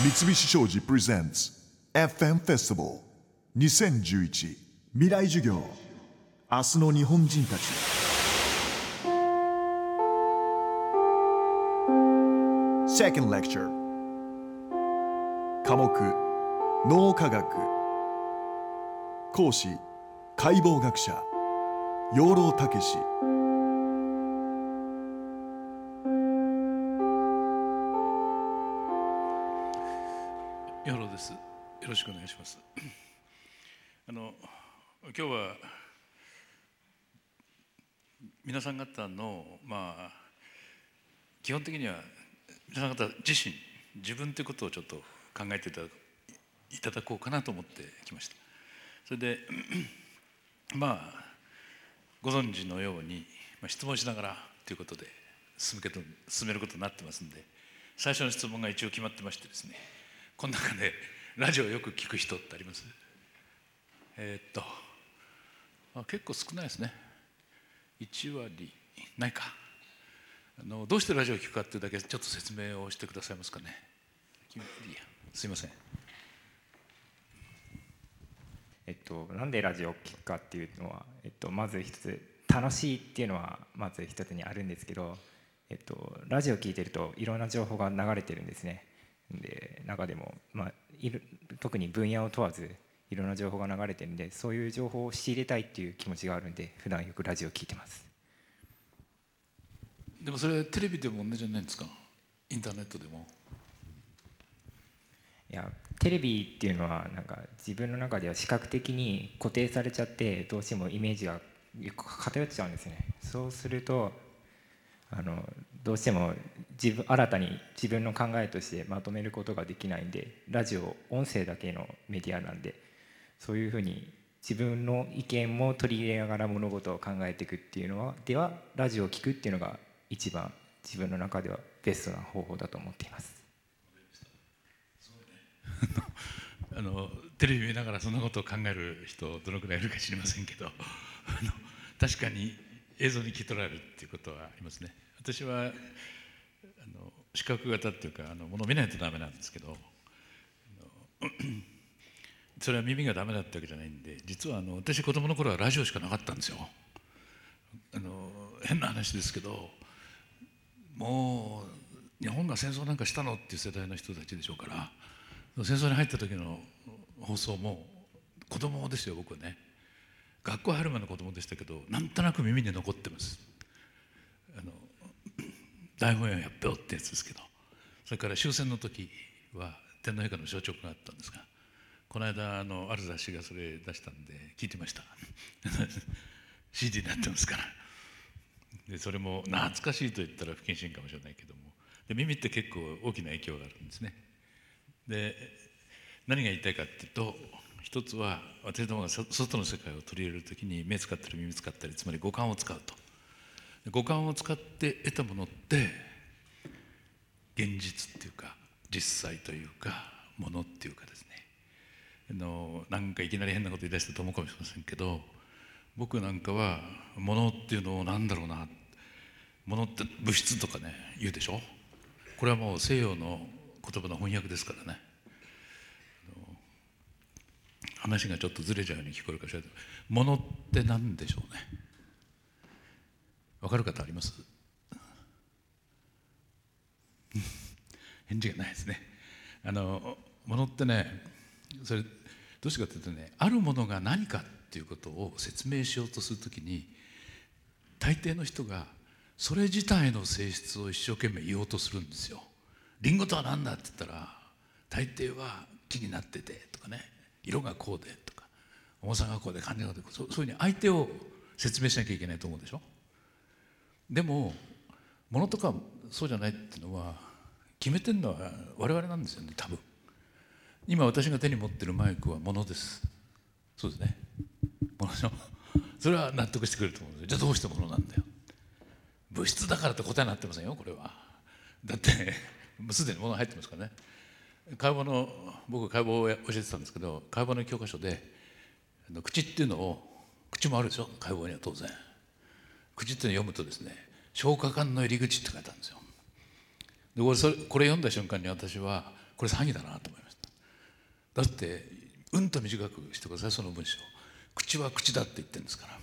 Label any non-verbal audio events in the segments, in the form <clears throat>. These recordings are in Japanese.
三菱商事プレゼンツ FM フェスティバル2011未来授業。明日の日本人たち。Second lecture. 科目。脳科学。講師。解剖学者。養老孟司。ろしくお願いします。あの今日は皆さん方のまあ基本的には皆さん方自身自分ということをちょっと考えていただこうかなと思ってきました。それでまあご存知のように、まあ、質問しながらということで進め進めることになってますんで最初の質問が一応決まってましてですねこの中でラジオよく聞く人ってあります？えーっとあ結構少ないですね。1割ないか。あのどうしてラジオを聞くかっていうだけちょっと説明をしてくださいますかね。すいません。えっと、なんでラジオを聴くかっていうのは、えっと、まず一つ楽しいっていうのはまず一つにあるんですけど、えっと、ラジオ聴いてるといろんな情報が流れてるんですね。で中でも、まあ、いる特に分野を問わずいろんな情報が流れてるんでそういう情報を仕入れたいっていう気持ちがあるんで普段よくラジオ聴いてます。でもそれテレビでも同じじゃないんですか？インターネットでも。いやテレビっていうのはなんか自分の中では視覚的に固定されちゃってどうしてもイメージが偏っちゃうんですね。そうするとあのどうしても自分新たに自分の考えとしてまとめることができないんでラジオ音声だけのメディアなんでそういうふうに自分の意見も取り入れながら物事を考えていくっていうのはではラジオを聞くっていうのが一番自分の中ではベストな方法だと思っています。あのテレビ見ながらそんなことを考える人どのくらいいるか知りませんけどあの確かに映像に聞き取られるっていうことはありますね。私はあの視覚型っていうかあのもの見ないとダメなんですけどそれは耳がダメだったわけじゃないんで実はあの私子供の頃はラジオしかなかったんですよ。あの変な話ですけどもう日本が戦争なんかしたのっていう世代の人たちでしょうから戦争に入った時の放送も子供ですよ僕はね。学校入る前の子供でしたけどなんとなく耳に残ってます。あの大本営発表ってやつですけど。それから終戦の時は天皇陛下の消直があったんですがこの間あのある雑誌がそれ出したんで聞いてました。<laughs> CD になってますから。でそれも懐かしいと言ったら不謹慎かもしれないけども。で耳って結構大きな影響があるんですね。で何が言いたいかっていうと一つは私どもが外の世界を取り入れる時に目使ったり耳使ったりつまり五感を使うと。五感を使って得たものって現実っていうか実際というかものっていうかですね。あのなんかいきなり変なこと言い出したと思うかもしれませんけど僕なんかはものっていうのを何だろうなものって物質とかね言うでしょ？これはもう西洋の言葉の翻訳ですからね。話がちょっとずれちゃうように聞こえるかしら。ものって何でしょうね？わかる方あります？返事がないですね。あのものってねそれどうしてかというとねあるものが何かっていうことを説明しようとするときに大抵の人がそれ自体の性質を一生懸命言おうとするんですよ。リンゴとは何だ？って言ったら大抵は木になっててとかね。色がこうでとか重さがこうで感じがこうでそうそういうふうに相手を説明しなきゃいけないと思うでしょ？でもものとかそうじゃないっていうのは決めてるのは我々なんですよね多分。今私が手に持ってるマイクはものです。そうですね。ものでしょ？それは納得してくれると思うんですよ。じゃあどうしてものなんだよ？物質だからって答えになってませんよこれは。だってもうすでに物入ってますからね。解剖の僕解剖を教えてたんですけど解剖の教科書で口っていうのを口もあるでしょ？解剖には当然。口っていうのを読むとですね消化管の入り口って書いてあるんですよ。でこれそれこれ読んだ瞬間に私はこれ詐欺だなと思いました。だってうんと短くしてくださいその文章。口は口だって言ってるんですから。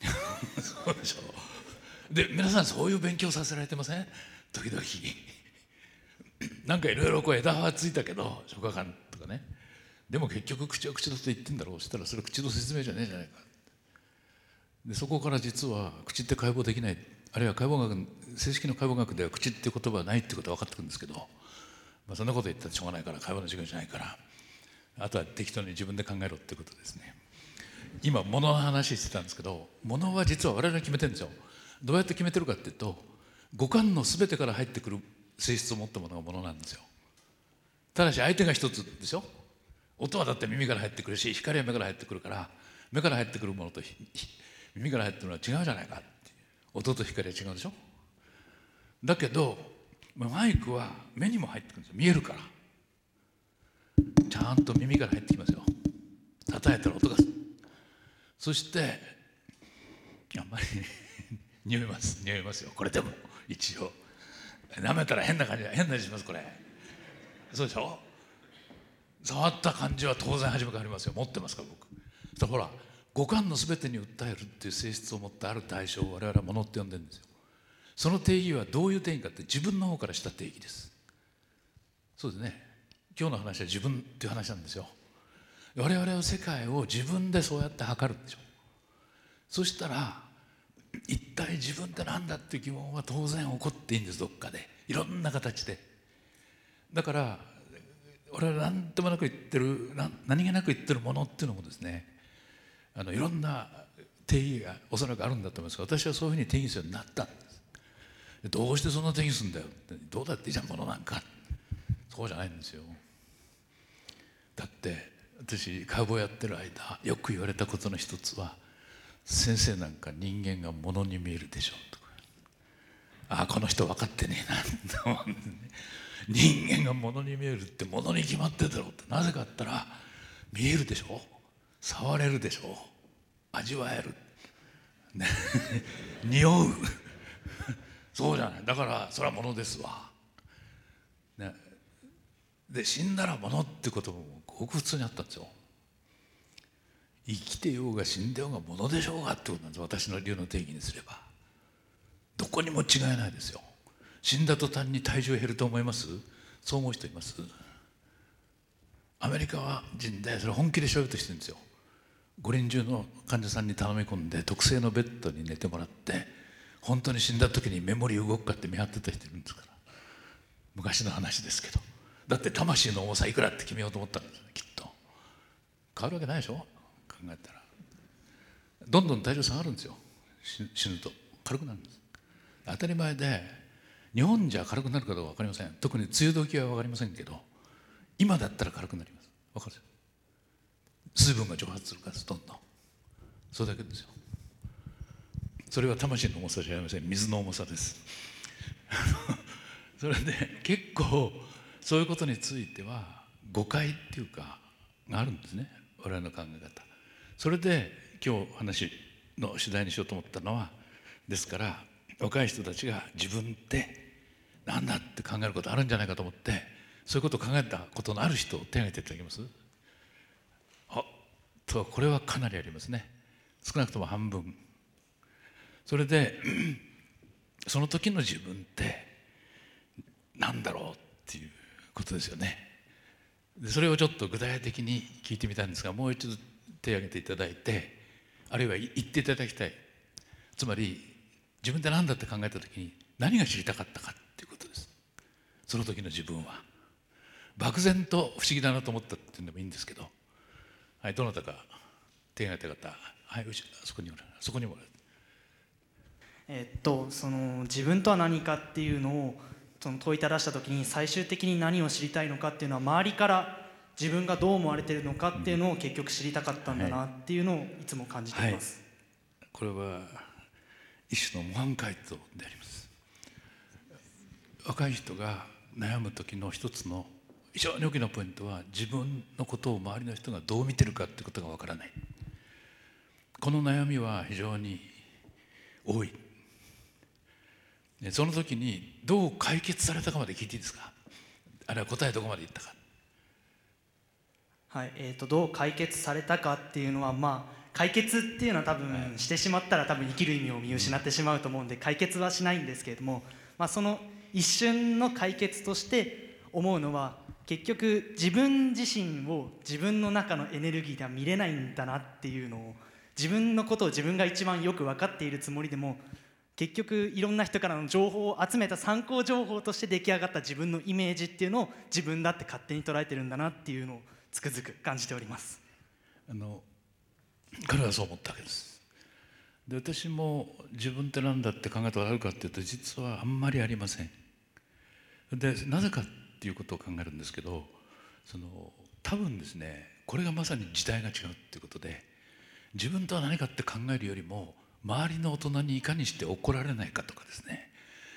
<laughs> そうでしょ？で皆さんそういう勉強させられてません？時々。なんかいろいろこう枝はついたけど書家館とかね。でも結局口は口だと言ってんだろう。したらそれ口の説明じゃねえじゃないか。でそこから実は口って解剖できない。あるいは解剖学正式の解剖学では口って言葉はないってことは分かってくるんですけど、まあ、そんなこと言ったらしょうがないから解剖の授業じゃないから。あとは適当に自分で考えろってことですね。今物の話してたんですけど物は実は我々が決めてるんですよ。どうやって決めてるかっていうと五感の全てから入ってくる性質を持ったものが物なんですよ。ただし相手が一つでしょ音はだって耳から入ってくるし光は目から入ってくるから目から入ってくるものと耳から入ってくるのは違うじゃないか音と光は違うでしょ。だけどマイクは目にも入ってくるんです見えるから。ちゃんと耳から入ってきますよ。叩いたら音がそしてあんまり <laughs> 匂います。匂いますよ。これでも一応。舐めたら変な感じ変な味しますこれ。そうでしょ？触った感じは当然初めからありますよ。持ってますから僕。ほら五感の全てに訴えるっていう性質を持ったある対象を我々は物って呼んでるんですよ。その定義はどういう定義かって自分の方からした定義です。そうですね。今日の話は自分っていう話なんですよ。我々は世界を自分でそうやって測るんでしょ。そしたら一体自分って何だっていう疑問は当然起こっていいんですどっかで。いろんな形で。だから俺は何ともなく言ってる何気なく言ってるものっていうのもですねあのいろんな定義がおそらくあるんだと思いますが私はそういうふうに定義するようになったんです。どうしてそんな定義するんだよ。どうだっていいじゃんものなんか。そうじゃないんですよ。だって私解剖やってる間よく言われたことの一つは先生なんか人間がものに見えるでしょとか。ああこの人分かってねえなと思うんですね。人間がものに見えるってものに決まってるだろうってなぜかって言ったら見えるでしょ。触れるでしょ。味わえる、ね、<laughs> 匂う。そうじゃない。だからそれはものですわ、ね、で死んだらものってこともごく普通にあったんですよ。生きてようが死んでようがものでしょうがってことなんです。私の流の定義にすれば。どこにも違いないですよ。死んだ途端に体重減ると思います？そう思う人います？アメリカは人でそれ本気でしようとしてるんですよ。五輪中の患者さんに頼み込んで特製のベッドに寝てもらって本当に死んだ時にメモリー動くかって見張ってた人いるんですから。昔の話ですけど。だって魂の重さいくらって決めようと思ったんですきっと。変わるわけないでしょ？考えたらどんどん体重下がるんですよ。死ぬと。軽くなるんです。当たり前で日本じゃ軽くなるかどうか分かりません。特に梅雨時は分かりませんけど今だったら軽くなります。分かる水分が蒸発するからどんどん。それだけですよ。それは魂の重さじゃありません。水の重さです。<laughs> それで結構そういうことについては誤解っていうかがあるんですね。我々の考え方。それで今日話の取材にしようと思ったのはですから若い人たちが自分って何だって考えることあるんじゃないかと思ってそういうことを考えたことのある人を手挙げていただけます？あとこれはかなりありますね。少なくとも半分。それで <clears throat> その時の自分って何だろうっていうことですよね。それをちょっと具体的に聞いてみたんですがもう一度手を挙げていただいてあるいは言っていただきたい。つまり自分で何だって考えた時に何が知りたかったかっていうことです。その時の自分は。漠然と不思議だなと思ったっていうのもいいんですけどはいどなたか手が挙げた方はいそこにおらそこにもえっとその自分とは何かっていうのをその問いただした時に最終的に何を知りたいのかっていうのは周りから自分がどう思われてるのかっていうのを結局知りたかったんだなっていうのをいつも感じています、はい、これは一種の模範解答であります。若い人が悩む時の一つの非常に大きなポイントは自分のことを周りの人がどう見てるかってことがわからない。この悩みは非常に多い。その時にどう解決されたかまで聞いていいですか？あるいは答えどこまでいったか。はいえー、とどう解決されたかっていうのはまあ解決っていうのは多分してしまったら多分生きる意味を見失ってしまうと思うんで解決はしないんですけれども、まあ、その一瞬の解決として思うのは結局自分自身を自分の中のエネルギーでは見れないんだなっていうのを自分のことを自分が一番よく分かっているつもりでも結局いろんな人からの情報を集めた参考情報として出来上がった自分のイメージっていうのを自分だって勝手に捉えてるんだなっていうのをつくづく感じております。あの彼はそう思ったわけです。で私も自分って何だって考えたことあるかっていうと実はあんまりありません。でなぜかっていうことを考えるんですけどその多分ですねこれがまさに時代が違うっていうことで自分とは何かって考えるよりも周りの大人にいかにして怒られないかとかですね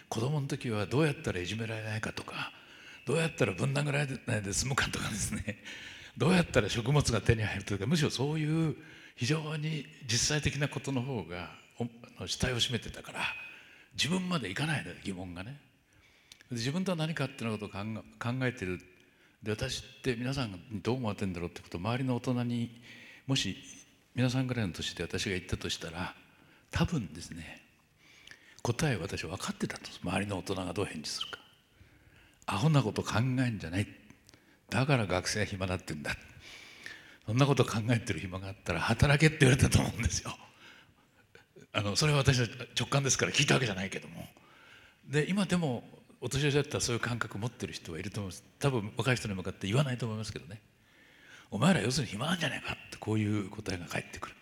子供の時はどうやったらいじめられないかとかどうやったらぶん殴られないで済むかとかですねどうやったら食物が手に入るというかむしろそういう非常に実際的なことの方が主体を占めてたから自分までいかないの疑問がね。自分とは何かっていうことを考えてる。で私って皆さんにどう思われてるんだろうってことを周りの大人にもし皆さんぐらいの年で私が言ったとしたら多分ですね答え私は分かってたと。周りの大人がどう返事するか。アホなこと考えんじゃないだから学生は暇だってんだ。そんなこと考えてる暇があったら働けって言われたと思うんですよ。あのそれは私の直感ですから聞いたわけじゃないけども。で今でもお年寄りだったらそういう感覚持ってる人はいると思います。多分若い人に向かって言わないと思いますけどね。お前ら要するに暇なんじゃないかってこういう答えが返ってくる。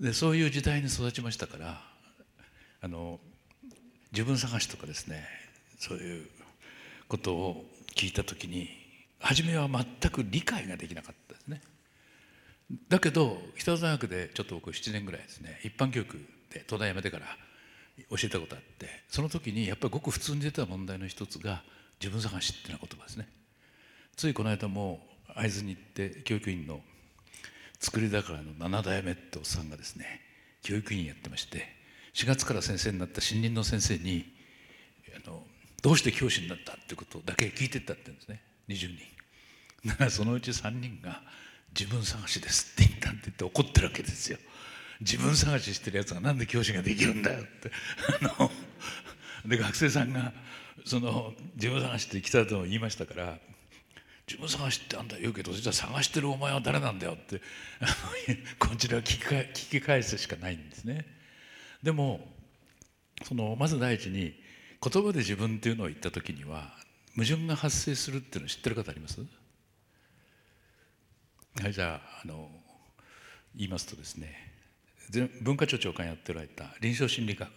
でそういう時代に育ちましたからあの自分探しとかですねそういうことを聞いた時に初めは全く理解ができなかったですね。だけど北田大学でちょっと僕7年ぐらいですね一般教育で東大辞めてから教えたことあってその時にやっぱりごく普通に出た問題の一つが自分探しっていう言葉ですね。ついこの間も会津に行って教育委員の作り宝の7代目っておっさんがですね教育委員やってまして4月から先生になった新任の先生にあのどうして教師になったってことだけ聞いてったって言うんですね。20人。だからそのうち3人が「自分探しです」って言ったって言って怒ってるわけですよ。自分探ししてるやつがなんで教師ができるんだよって。あので学生さんがその自分探しって来たと言いましたから自分探しってあんだ言うけどじゃあ探してるお前は誰なんだよって <laughs> こちらは聞き聞き返すしかないんですね。でもそのまず第一に言葉で自分っていうのを言った時には矛盾が発生するっていうの知ってる方あります？はいじゃああの言いますとですね文化庁長官やっておられた臨床心理学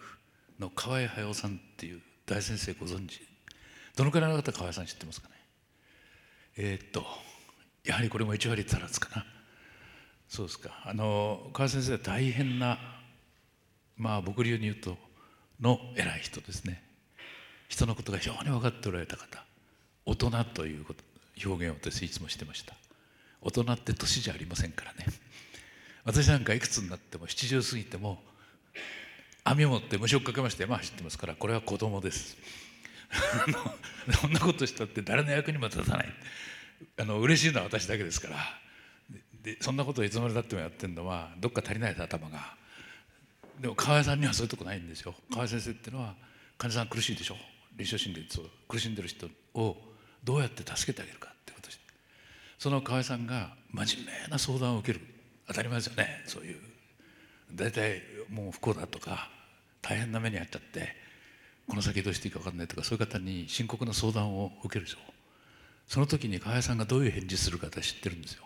の河合駿さんっていう大先生ご存知。どのくらいの方河合さん知ってますかね？えー、っとやはりこれも1割足らずかな。そうですか。あの河合先生は大変なまあ僕流に言うとの偉い人ですね。人のことが非常に分かっておられた方。大人という表現を私いつもしてました。大人って年じゃありませんからね。私なんかいくつになっても七十過ぎても網を持って虫をかけまして山走ってますからこれは子供です。そんなことしたって誰の役にも立たない。あの嬉しいのは私だけですから。でそんなことをいつまでたってもやってるのはどっか足りない頭が。でも河合さんにはそういうとこないんですよ。河合先生っていうのは患者さん苦しいでしょ。臨床心理そう苦しんでる人をどうやって助けてあげるかってことその河合さんが真面目な相談を受ける。当たり前ですよね。そういう。大体もう不幸だとか大変な目に遭っちゃってこの先どうしていいか分かんないとかそういう方に深刻な相談を受けるでしょその時に河合さんがどういう返事するか私知ってるんですよ。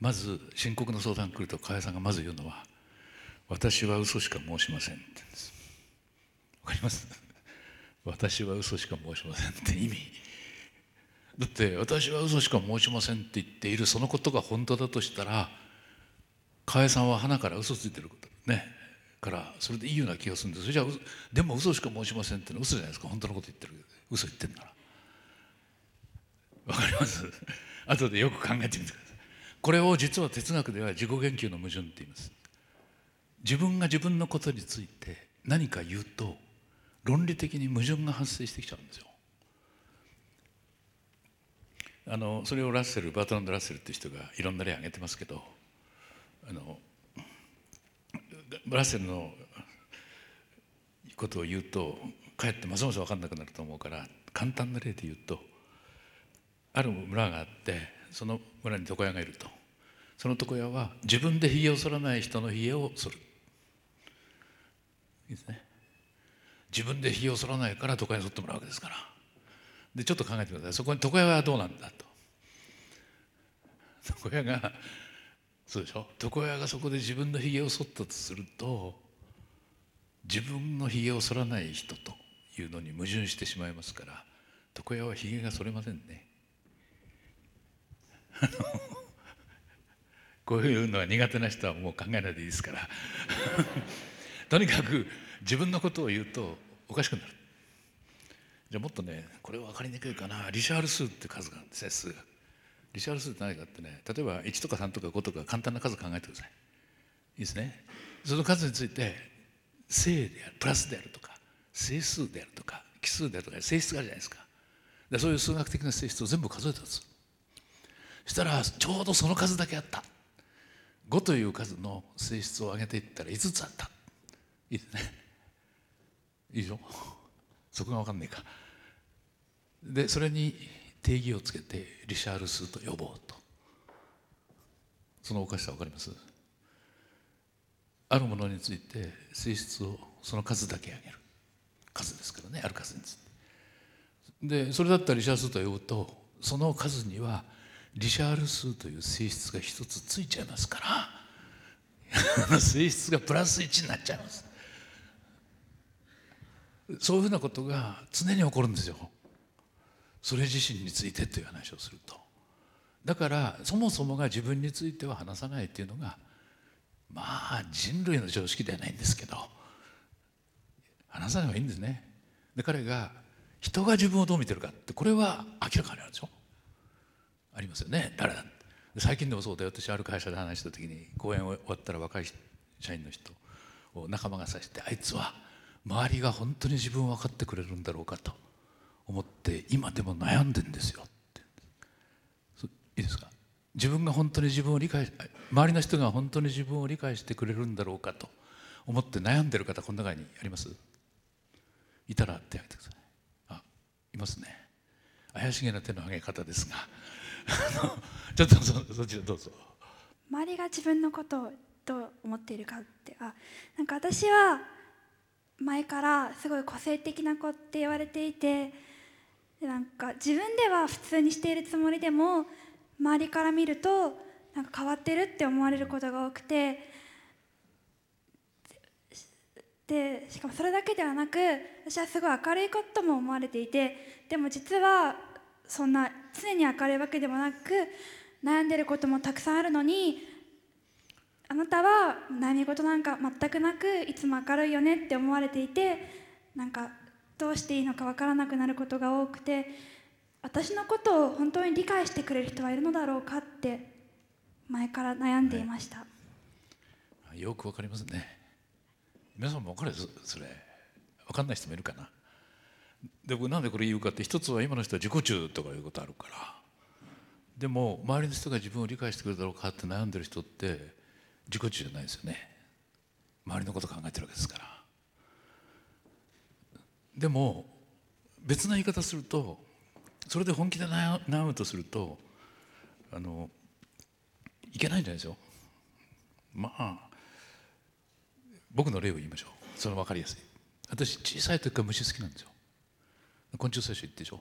まず深刻な相談来ると河合さんがまず言うのは「私は嘘しか申しません」って言うんです。わかります？私は嘘しか申しませんって意味。だって私は嘘しか申しませんって言っているそのことが本当だとしたら河合さんは花から嘘ついてることね。からそれでいいような気がするんです。それじゃあでも嘘しか申しませんってのは嘘じゃないですか。本当のこと言ってる嘘言ってんなら。わかります？<laughs> 後でよく考えてみてください。これを実は哲学では自己言及の矛盾って言います。自分が自分のことについて何か言うと論理的に矛盾が発生してきちゃうんですよ。あのそれをラッセルバートランド・ラッセルっていう人がいろんな例挙げてますけどあのラッセルのことを言うとかえってますます分かんなくなると思うから簡単な例で言うとある村があってその村に床屋がいると。その床屋は自分でひげを剃らない人のひげを剃る。いいですね。自分でひげを剃らないから床屋に剃ってもらうわけですから。でちょっと考えてください。そこに床屋はどうなんだと。<laughs> 床屋がそうでしょ？床屋がそこで自分のひげを剃ったとすると自分のひげを剃らない人というのに矛盾してしまいますから床屋はひげが剃れませんね。<laughs> こういうのは苦手な人はもう考えないでいいですから。<laughs> とにかく自分のことを言うとおかしくなる。じゃあもっとねこれは分かりにくいかな。リシャール数って数があるんですね数が。リシャール数って何かってね例えば1とか3とか5とか簡単な数考えてください。いいですね。その数について正であるプラスであるとか整数であるとか奇数であるとか性質があるじゃないですか。でそういう数学的な性質を全部数えたんです。そしたらちょうどその数だけあった。5という数の性質を上げていったら5つあった。いいですね。いいでしょそこが分かんないか。でそれに定義をつけてリシャール数と呼ぼうと。そのおかしさ分かります？あるものについて性質をその数だけ上げる。数ですからね。ある数について。でそれだったらリシャール数と呼ぶとその数にはリシャール数という性質が一つついちゃいますから。<laughs> 性質がプラス1になっちゃいます。そういうふうなことが常に起こるんですよ。それ自身についてという話をすると。だからそもそもが自分については話さないっていうのがまあ人類の常識ではないんですけど話さない方がいいんですね。で彼が人が自分をどう見てるかってこれは明らかにあるでしょありますよね。誰だ最近でもそうだよ私ある会社で話した時に講演終わったら若い社員の人を仲間がさしてあいつは周りが本当に自分を分かってくれるんだろうかと思って今でも悩んでんですよいいですか？自分が本当に自分を理解周りの人が本当に自分を理解してくれるんだろうかと思って悩んでる方この中にあります？いたら手を挙げてください。あいますね。怪しげな手の挙げ方ですが。<laughs> ちょっとそそちらどうぞ。周りが自分のことをどう思っているかってあなんか私は前からすごい個性的な子って言われていてなんか自分では普通にしているつもりでも周りから見るとなんか変わってるって思われることが多くてでしかもそれだけではなく私はすごい明るいことも思われていてでも実はそんな常に明るいわけでもなく悩んでることもたくさんあるのにあなたは悩み事なんか全くなくいつも明るいよねって思われていてなんかどうしていいのか分からなくなることが多くて私のことを本当に理解してくれる人はいるのだろうかって前から悩んでいました、はい、よくわかりますね。皆さんも分かるそれ。分かんない人もいるかな。で僕なんでこれ言うかって一つは今の人は自己中とかいうことあるから。でも周りの人が自分を理解してくれるだろうかって悩んでる人って自己中じゃないですよね。周りのこと考えてるわけですから。でも別な言い方するとそれで本気で悩むとするとあのいけないんじゃないですよ。まあ僕の例を言いましょう。それ分かりやすい。私小さい時から虫好きなんですよ。昆虫採集行ってでしょ。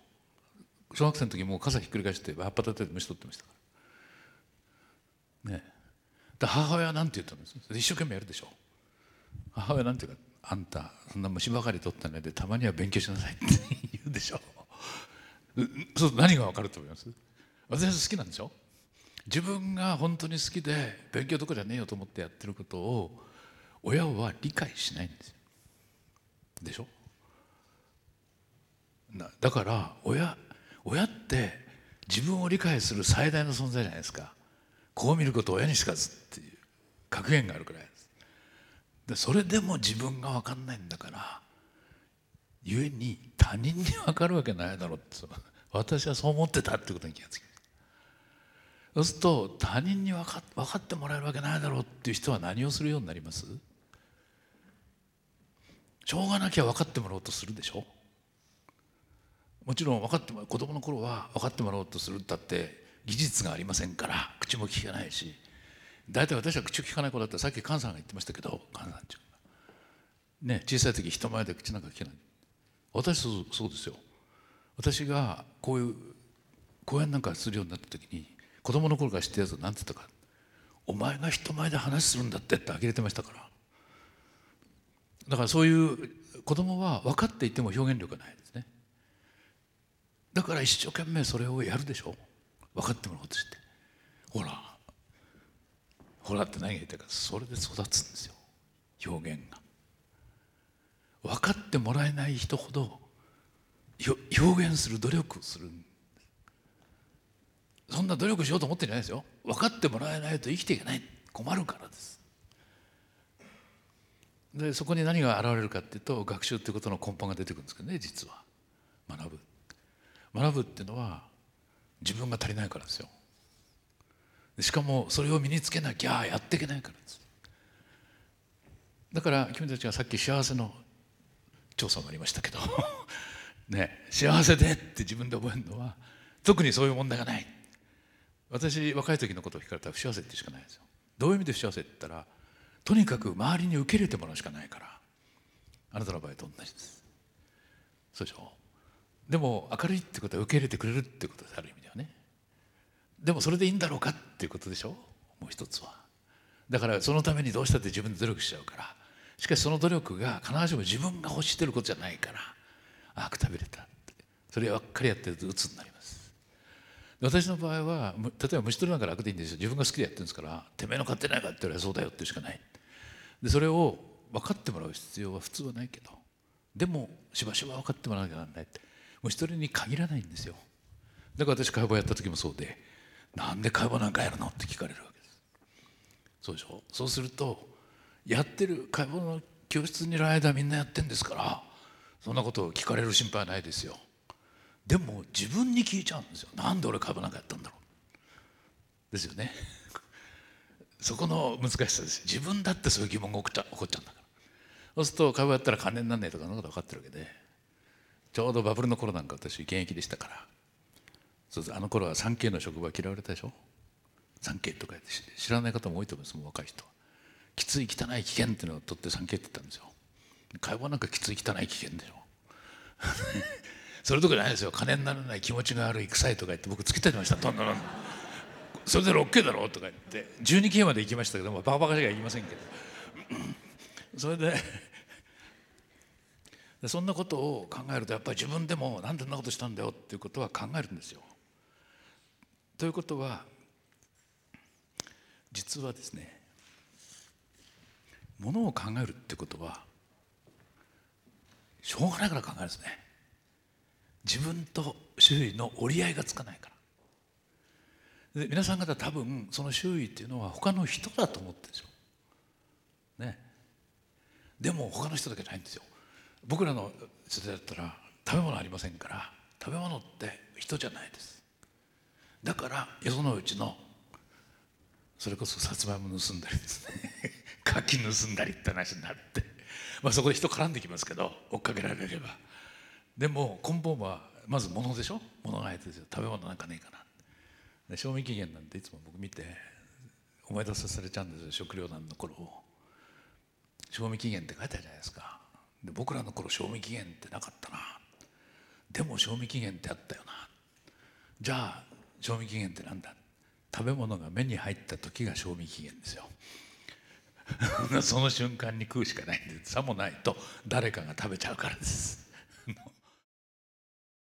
小学生の時もう傘ひっくり返して葉っぱ立てて虫取ってましたから。ね。え母親は何て言ったんです。一生懸命やるでしょ。母親なんていうかあんたそんな虫ばかり取ったねでたまには勉強しなさいって言うでしょ。そう何が分かると思います？私は好きなんでしょ？自分が本当に好きで勉強どころじゃねえよと思ってやってることを親は理解しないんですよ。でしょ？だから親親って自分を理解する最大の存在じゃないですか。こう見ること親にしかずっていう格言があるくらいです。でそれでも自分が分かんないんだから故に他人に分かるわけないだろうって <laughs> 私はそう思ってたってことに気がつきそうすると他人に分か分かってもらえるわけないだろうっていう人は何をするようになります？しょうがなきゃ分かってもらおうとするでしょ？もちろん分かっても子供の頃は分かってもらおうとする。ったって技術がありませんから口も聞かないし。大体私は口を聞かない子だったらさっき菅さんが言ってましたけど菅さんちゃんが。ね小さい時人前で口なんか聞けない。私そうそうですよ。私がこういう講演なんかするようになった時に子供の頃から知ってるやつは何て言ったか「お前が人前で話するんだって」って呆れてましたから。だからそういう子供は分かっていても表現力がないですね。だから一生懸命それをやるでしょ。う分かってもらおうとして。ほら。ほらって何が言いたいかそれで育つんですよ。表現が。分かってもらえない人ほど表現する努力をするそんな努力しようと思ってんじゃないですよ。分かってもらえないと生きていけない。困るからです。でそこに何が現れるかっていうと学習っていうことの根本が出てくるんですけどね実は。学ぶ。学ぶっていうのは自分が足りないからですよ。しかもそれを身につけなきゃやっていけないからです。だから君たちがさっき幸せの調査もありましたけど <laughs> ね幸せでって自分で覚えるのは特にそういう問題がない。私若い時のことを聞かれたら不幸せってしかないですよ。どういう意味で不幸せって言ったらとにかく周りに受け入れてもらうしかないから。あなたの場合と同じです。そうでしょ？でも明るいってことは受け入れてくれるってことですある意味。でもそれでいいんだろうかっていうことでしょ？もう一つは。だからそのためにどうしたって自分で努力しちゃうから。しかしその努力が必ずしも自分が欲してることじゃないから。ああくたびれたって。そればっかりやってると鬱になります。私の場合は例えば虫取りなんか楽でいいんですよ。自分が好きでやってるんですからてめえの勝手ないかって言われそうだよってしかない。でそれを分かってもらう必要は普通はないけど。でもしばしば分かってもらわなきゃならないって。虫取りに限らないんですよ。だから私解剖やった時もそうで。なんで解剖なんかやるの？って聞かれるわけです。そうでしょ？そうするとやってる解剖の教室にいる間みんなやってんですからそんなことを聞かれる心配はないですよ。でも自分に聞いちゃうんですよ。なんで俺解剖なんかやったんだろう。ですよね。<laughs> そこの難しさです。自分だってそういう疑問が起こっちゃ起こっちゃうんだから。そうすると株やったら金になんねえとかそんなこと分かってるわけで。ちょうどバブルの頃なんか私現役でしたから。そうあの頃は 3K の職場嫌われたでしょ？3K とか言って知らない方も多いと思いますもう若い人は。きつい汚い危険っていうのを取って 3K って言ったんですよ。会話なんかきつい汚い危険でしょ？<laughs> それとかじゃないですよ。金にならない気持ちが悪い臭いとか言って僕つけてました。どんどんどんそれで 6K だろとか言って 12K まで行きましたけどもバカバカしか行きませんけど。<laughs> それで <laughs> そんなことを考えるとやっぱり自分でもなんでそんなことしたんだよっていうことは考えるんですよ。ということは実はですねものを考えるってことはしょうがないから考えるんですね。自分と周囲の折り合いがつかないからで皆さん方多分その周囲っていうのは他の人だと思ってるですよ。ね。でも他の人だけじゃないんですよ。僕らの世代だったら食べ物ありませんから食べ物って人じゃないですだからよそのうちのそれこそさつまいも盗んだりですね。<laughs> 柿盗んだりって話になって。まあそこで人絡んできますけど追っかけられれば。でも根本はまず物でしょ？物が相手ですよ食べ物なんかねえかな。賞味期限なんていつも僕見て思い出さされちゃうんですよ。食糧難の頃を。賞味期限って書いてあるじゃないですか。で僕らの頃賞味期限ってなかったな。でも賞味期限ってあったよな。じゃあ賞味期限ってなんだ？食べ物が目に入った時が賞味期限ですよ。<laughs> その瞬間に食うしかないんでさもないと誰かが食べちゃうからです。